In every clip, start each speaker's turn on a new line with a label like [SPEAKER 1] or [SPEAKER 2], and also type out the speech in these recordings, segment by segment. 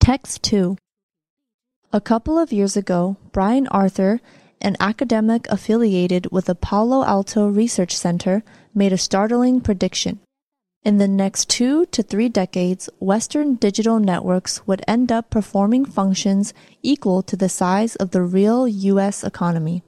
[SPEAKER 1] Text 2 A couple of years ago, Brian Arthur, an academic affiliated with the Palo Alto Research Center, made a startling prediction. In the next two to three decades, Western digital networks would end up performing functions equal to the size of the real US economy.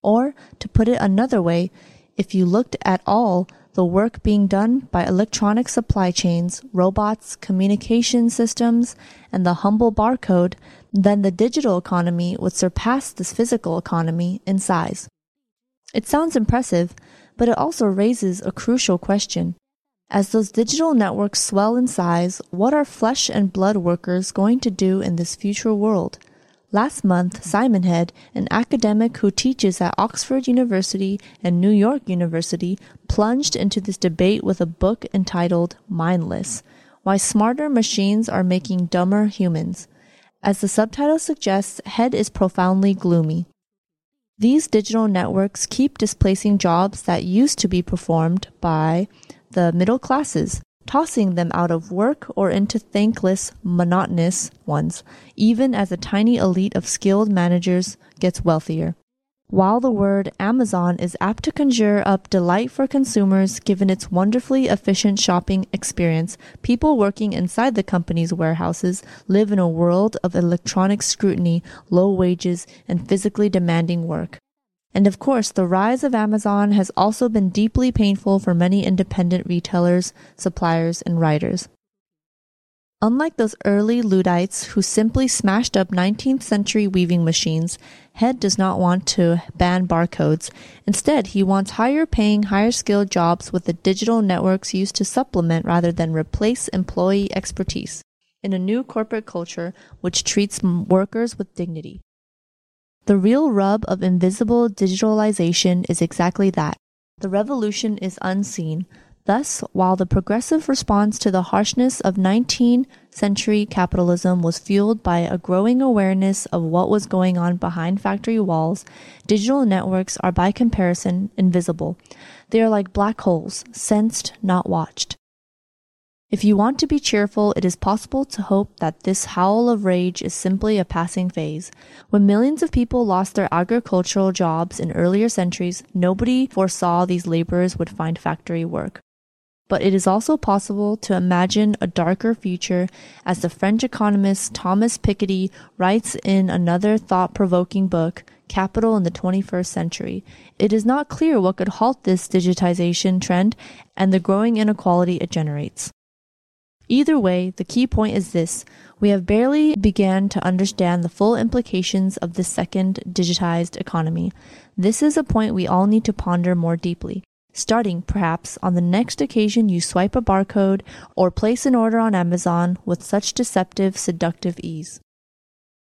[SPEAKER 1] Or, to put it another way, if you looked at all the work being done by electronic supply chains, robots, communication systems, and the humble barcode, then the digital economy would surpass this physical economy in size. It sounds impressive, but it also raises a crucial question. As those digital networks swell in size, what are flesh and blood workers going to do in this future world? Last month, Simon Head, an academic who teaches at Oxford University and New York University, plunged into this debate with a book entitled Mindless Why Smarter Machines Are Making Dumber Humans. As the subtitle suggests, Head is profoundly gloomy. These digital networks keep displacing jobs that used to be performed by the middle classes, tossing them out of work or into thankless, monotonous ones, even as a tiny elite of skilled managers gets wealthier. While the word Amazon is apt to conjure up delight for consumers given its wonderfully efficient shopping experience, people working inside the company's warehouses live in a world of electronic scrutiny, low wages, and physically demanding work. And of course, the rise of Amazon has also been deeply painful for many independent retailers, suppliers, and writers. Unlike those early Luddites who simply smashed up 19th century weaving machines, Head does not want to ban barcodes. Instead, he wants higher paying, higher skilled jobs with the digital networks used to supplement rather than replace employee expertise in a new corporate culture which treats workers with dignity. The real rub of invisible digitalization is exactly that. The revolution is unseen. Thus, while the progressive response to the harshness of 19th century capitalism was fueled by a growing awareness of what was going on behind factory walls, digital networks are by comparison invisible. They are like black holes, sensed, not watched. If you want to be cheerful, it is possible to hope that this howl of rage is simply a passing phase. When millions of people lost their agricultural jobs in earlier centuries, nobody foresaw these laborers would find factory work. But it is also possible to imagine a darker future as the French economist Thomas Piketty writes in another thought provoking book, Capital in the 21st Century. It is not clear what could halt this digitization trend and the growing inequality it generates. Either way, the key point is this. We have barely began to understand the full implications of this second digitized economy. This is a point we all need to ponder more deeply, starting perhaps on the next occasion you swipe a barcode or place an order on Amazon with such deceptive, seductive ease.